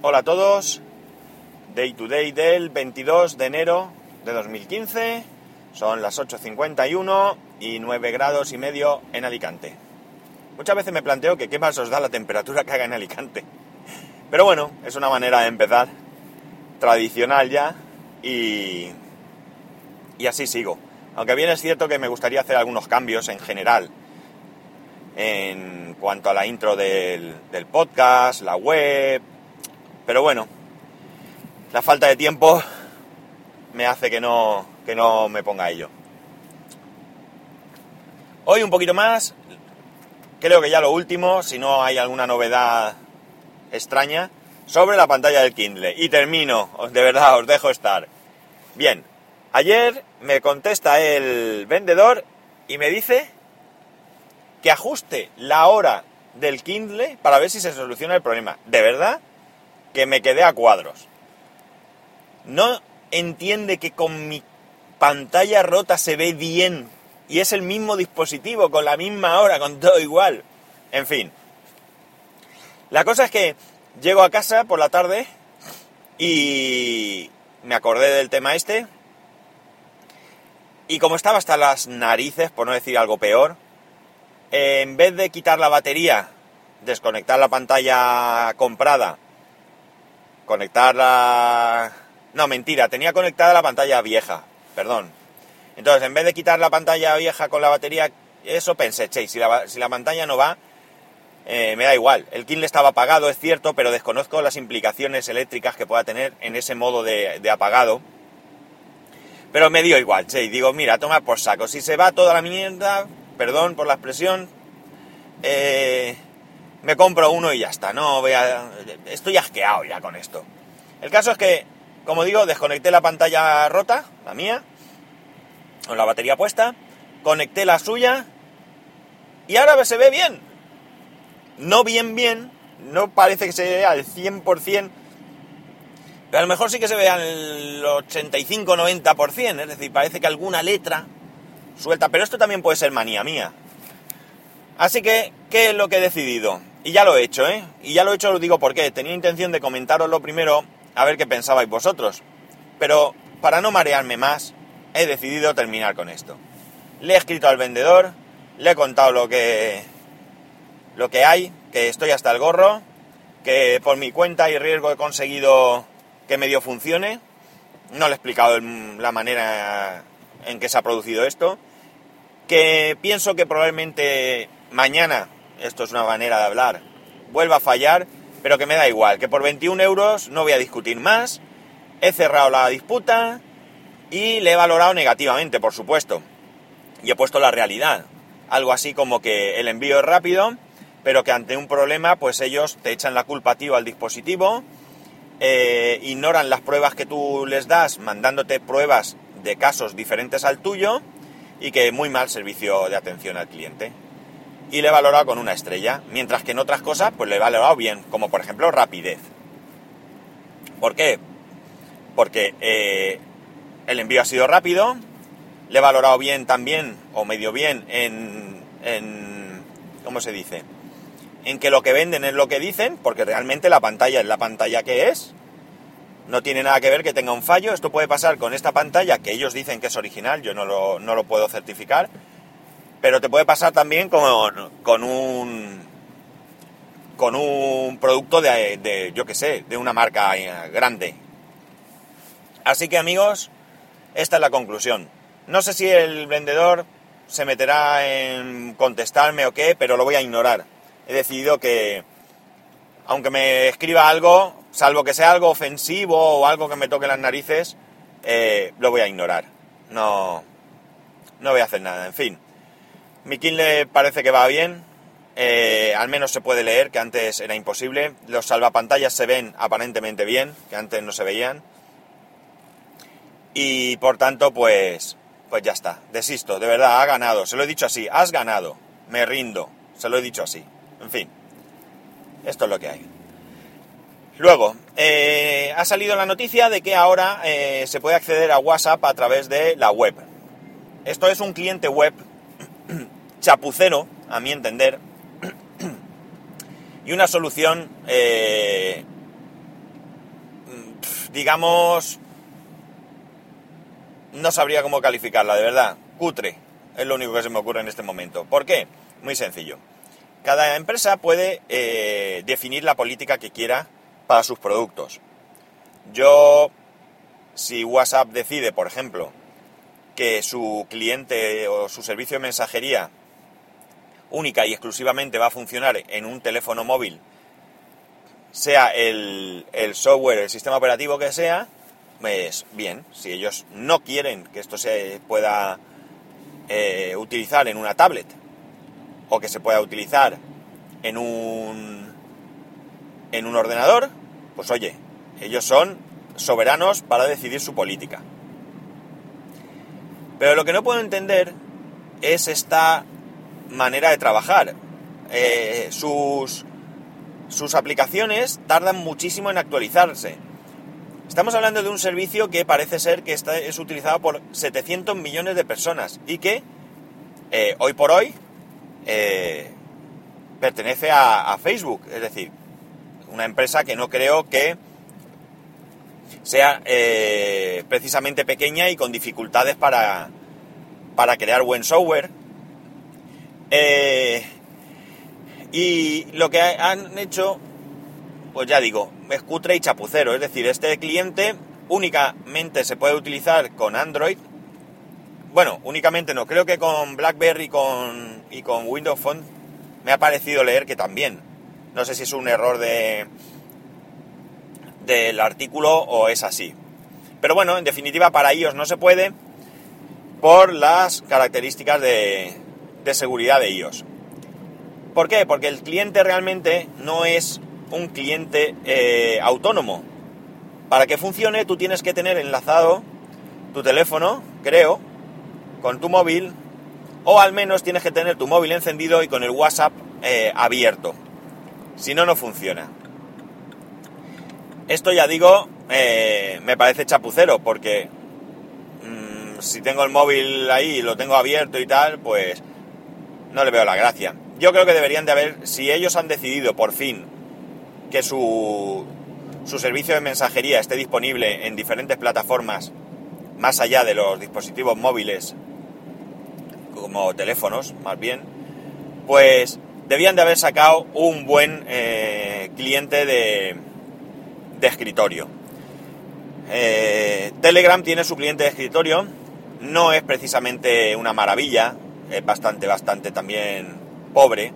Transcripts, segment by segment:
Hola a todos. Day to day del 22 de enero de 2015. Son las 8.51 y 9 grados y medio en Alicante. Muchas veces me planteo que qué más os da la temperatura que haga en Alicante. Pero bueno, es una manera de empezar tradicional ya y, y así sigo. Aunque bien es cierto que me gustaría hacer algunos cambios en general en cuanto a la intro del, del podcast, la web, pero bueno, la falta de tiempo me hace que no, que no me ponga a ello. Hoy un poquito más, creo que ya lo último, si no hay alguna novedad extraña, sobre la pantalla del Kindle. Y termino, de verdad, os dejo estar. Bien, ayer me contesta el vendedor y me dice que ajuste la hora del Kindle para ver si se soluciona el problema. De verdad que me quedé a cuadros. No entiende que con mi pantalla rota se ve bien y es el mismo dispositivo, con la misma hora, con todo igual. En fin. La cosa es que llego a casa por la tarde y me acordé del tema este. Y como estaba hasta las narices, por no decir algo peor, en vez de quitar la batería, desconectar la pantalla comprada, conectarla... No, mentira, tenía conectada la pantalla vieja, perdón. Entonces, en vez de quitar la pantalla vieja con la batería, eso pensé, che, si la, si la pantalla no va, eh, me da igual. El Kindle estaba apagado, es cierto, pero desconozco las implicaciones eléctricas que pueda tener en ese modo de, apagado. Pero me dio igual, che, digo, mira, toma por saco. Si se va toda la mierda, perdón por la expresión, eh, me compro uno y ya está, no voy a... Estoy asqueado ya con esto. El caso es que, como digo, desconecté la pantalla rota, la mía, con la batería puesta, conecté la suya y ahora se ve bien. No bien bien, no parece que se vea al 100%, pero a lo mejor sí que se vea al 85-90%, es decir, parece que alguna letra suelta, pero esto también puede ser manía mía. Así que, ¿qué es lo que he decidido? Y ya lo he hecho, ¿eh? Y ya lo he hecho, lo digo porque tenía intención de comentaroslo primero, a ver qué pensabais vosotros. Pero para no marearme más, he decidido terminar con esto. Le he escrito al vendedor, le he contado lo que, lo que hay, que estoy hasta el gorro, que por mi cuenta y riesgo he conseguido que medio funcione. No le he explicado la manera en que se ha producido esto. Que pienso que probablemente mañana, esto es una manera de hablar, vuelva a fallar, pero que me da igual, que por 21 euros no voy a discutir más. He cerrado la disputa y le he valorado negativamente, por supuesto. Y he puesto la realidad. Algo así como que el envío es rápido, pero que ante un problema, pues ellos te echan la culpa a al dispositivo, eh, ignoran las pruebas que tú les das, mandándote pruebas de casos diferentes al tuyo y que muy mal servicio de atención al cliente. Y le he valorado con una estrella, mientras que en otras cosas pues le he valorado bien, como por ejemplo rapidez. ¿Por qué? Porque eh, el envío ha sido rápido, le he valorado bien también, o medio bien, en, en... ¿Cómo se dice? En que lo que venden es lo que dicen, porque realmente la pantalla es la pantalla que es, no tiene nada que ver que tenga un fallo. Esto puede pasar con esta pantalla, que ellos dicen que es original, yo no lo, no lo puedo certificar. Pero te puede pasar también con, con un con un producto de, de yo que sé, de una marca grande. Así que amigos, esta es la conclusión. No sé si el vendedor se meterá en contestarme o qué, pero lo voy a ignorar. He decidido que, aunque me escriba algo, salvo que sea algo ofensivo o algo que me toque las narices, eh, lo voy a ignorar. No, no voy a hacer nada. En fin, mi Kindle parece que va bien. Eh, al menos se puede leer, que antes era imposible. Los salvapantallas se ven aparentemente bien, que antes no se veían. Y por tanto, pues, pues ya está. Desisto, de verdad, ha ganado. Se lo he dicho así, has ganado. Me rindo. Se lo he dicho así. En fin, esto es lo que hay. Luego, eh, ha salido la noticia de que ahora eh, se puede acceder a WhatsApp a través de la web. Esto es un cliente web chapucero, a mi entender, y una solución eh, digamos, no sabría cómo calificarla, de verdad. Cutre, es lo único que se me ocurre en este momento. ¿Por qué? Muy sencillo. Cada empresa puede eh, definir la política que quiera para sus productos. Yo, si WhatsApp decide, por ejemplo, que su cliente o su servicio de mensajería única y exclusivamente va a funcionar en un teléfono móvil, sea el, software, el sistema operativo que sea, pues bien, si ellos no quieren que esto se pueda eh, utilizar en una tablet o que se pueda utilizar en un en un ordenador, pues oye, ellos son soberanos para decidir su política. Pero lo que no puedo entender es esta manera de trabajar. Eh, sus, sus aplicaciones tardan muchísimo en actualizarse. Estamos hablando de un servicio que parece ser que está, es utilizado por 700 millones de personas y que eh, hoy por hoy eh, pertenece a, Facebook. Es decir, una empresa que no creo que sea precisamente pequeña y con dificultades para, para crear buen software. Eh, y lo que han hecho, pues ya digo, es cutre y chapucero. Es decir, este cliente únicamente se puede utilizar con Android. Bueno, únicamente no, creo que con BlackBerry con, y con Windows Phone me ha parecido leer que también. No sé si es un error de del artículo o es así. Pero bueno, en definitiva para ellos no se puede por las características de, de seguridad de iOS. ¿Por qué? Porque el cliente realmente no es un cliente eh, autónomo. Para que funcione tú tienes que tener enlazado tu teléfono, creo, con tu móvil, o al menos tienes que tener tu móvil encendido y con el WhatsApp eh, abierto. Si no, no funciona. Esto ya digo, eh, me parece chapucero, porque mm, si tengo el móvil ahí y lo tengo abierto y tal, pues no le veo la gracia. Yo creo que deberían de haber, si ellos han decidido por fin que su, su servicio de mensajería esté disponible en diferentes plataformas, más allá de los dispositivos móviles, como teléfonos, más bien, pues debían de haber sacado un buen eh, cliente de, de escritorio. Eh, Telegram tiene su cliente de escritorio, no es precisamente una maravilla, es bastante, bastante también pobre.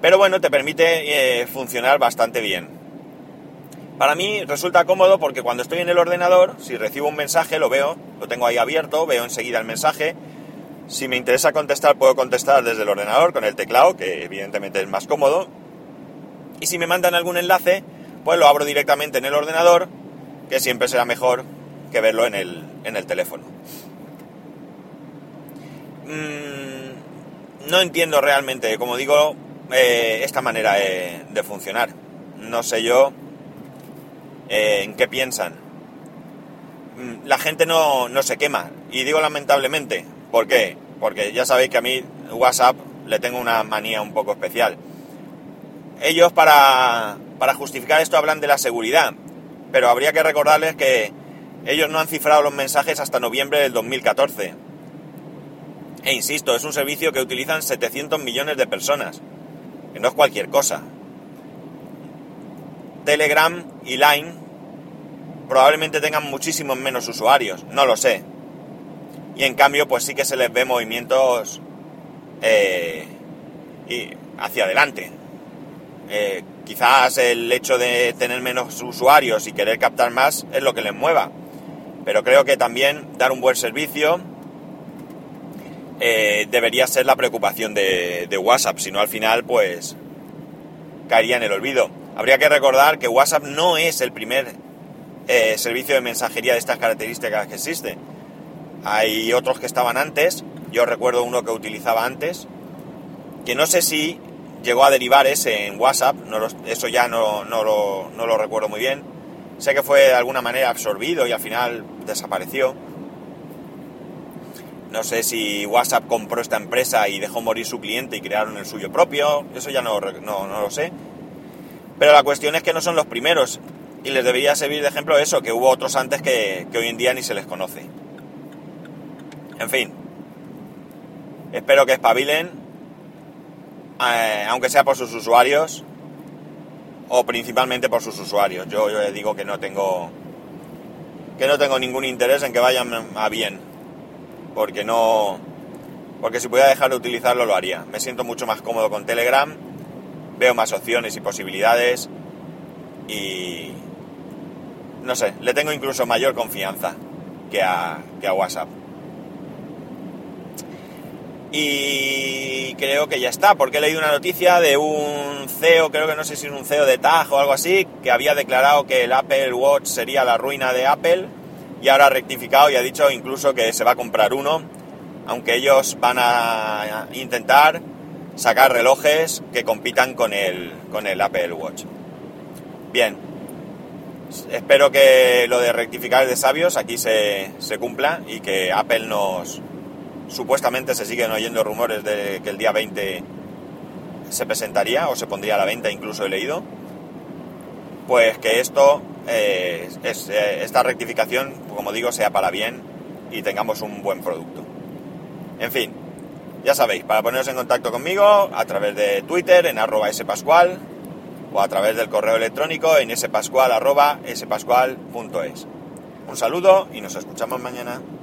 Pero bueno, te permite eh, funcionar bastante bien. Para mí resulta cómodo porque cuando estoy en el ordenador, si recibo un mensaje, lo veo, lo tengo ahí abierto, veo enseguida el mensaje. Si me interesa contestar, puedo contestar desde el ordenador con el teclado, que evidentemente es más cómodo. Y si me mandan algún enlace, pues lo abro directamente en el ordenador, que siempre será mejor que verlo en el, en el teléfono. Mm, no entiendo realmente, como digo, eh, esta manera de, funcionar. No sé yo eh, en qué piensan. Mm, la gente no, no, se quema. Y digo lamentablemente. ¿Por qué? Porque ya sabéis que a mí WhatsApp le tengo una manía un poco especial. Ellos para, para justificar esto hablan de la seguridad. Pero habría que recordarles que ellos no han cifrado los mensajes hasta noviembre del 2014 e insisto, es un servicio que utilizan 700 millones de personas, que no es cualquier cosa. Telegram y Line probablemente tengan muchísimos menos usuarios, no lo sé. Y en cambio, pues sí que se les ve movimientos eh, y hacia adelante. Eh, quizás el hecho de tener menos usuarios y querer captar más es lo que les mueva. Pero creo que también dar un buen servicio, eh, debería ser la preocupación de, WhatsApp, si no al final pues caería en el olvido. Habría que recordar que WhatsApp no es el primer eh, servicio de mensajería de estas características que existe. Hay otros que estaban antes, yo recuerdo uno que utilizaba antes, que no sé si llegó a derivar ese en WhatsApp, eso ya no, no, lo, no lo recuerdo muy bien. Sé que fue de alguna manera absorbido y al final desapareció no sé si WhatsApp compró esta empresa y dejó morir su cliente y crearon el suyo propio, eso ya no, no, lo sé. Pero la cuestión es que no son los primeros. Y les debería servir de ejemplo eso, que hubo otros antes que, que hoy en día ni se les conoce. En fin, espero que espabilen, eh, aunque sea por sus usuarios, o principalmente por sus usuarios. Yo, yo digo que no tengo que no tengo ningún interés en que vayan a bien, porque no porque si pudiera dejar de utilizarlo lo haría. Me siento mucho más cómodo con Telegram, veo más opciones y posibilidades y no sé, le tengo incluso mayor confianza que a, que a WhatsApp. Y creo que ya está, porque he leído una noticia de un CEO, creo que no sé si es un CEO de TAG o algo así, que había declarado que el Apple Watch sería la ruina de Apple y ahora ha rectificado y ha dicho incluso que se va a comprar uno, aunque ellos van a intentar sacar relojes que compitan con el, con el Apple Watch. Bien, espero que lo de rectificar de sabios aquí se, se cumpla y que Apple nos, supuestamente se siguen oyendo rumores de que el día 20 se presentaría o se pondría a la venta, incluso he leído, pues que esto, eh, eh, esta rectificación, como digo, sea para bien y tengamos un buen producto. En fin, ya sabéis, para poneros en contacto conmigo a través de Twitter en arroba spascual o a través del correo electrónico en spascual arroba spascual.es. Un saludo y nos escuchamos mañana.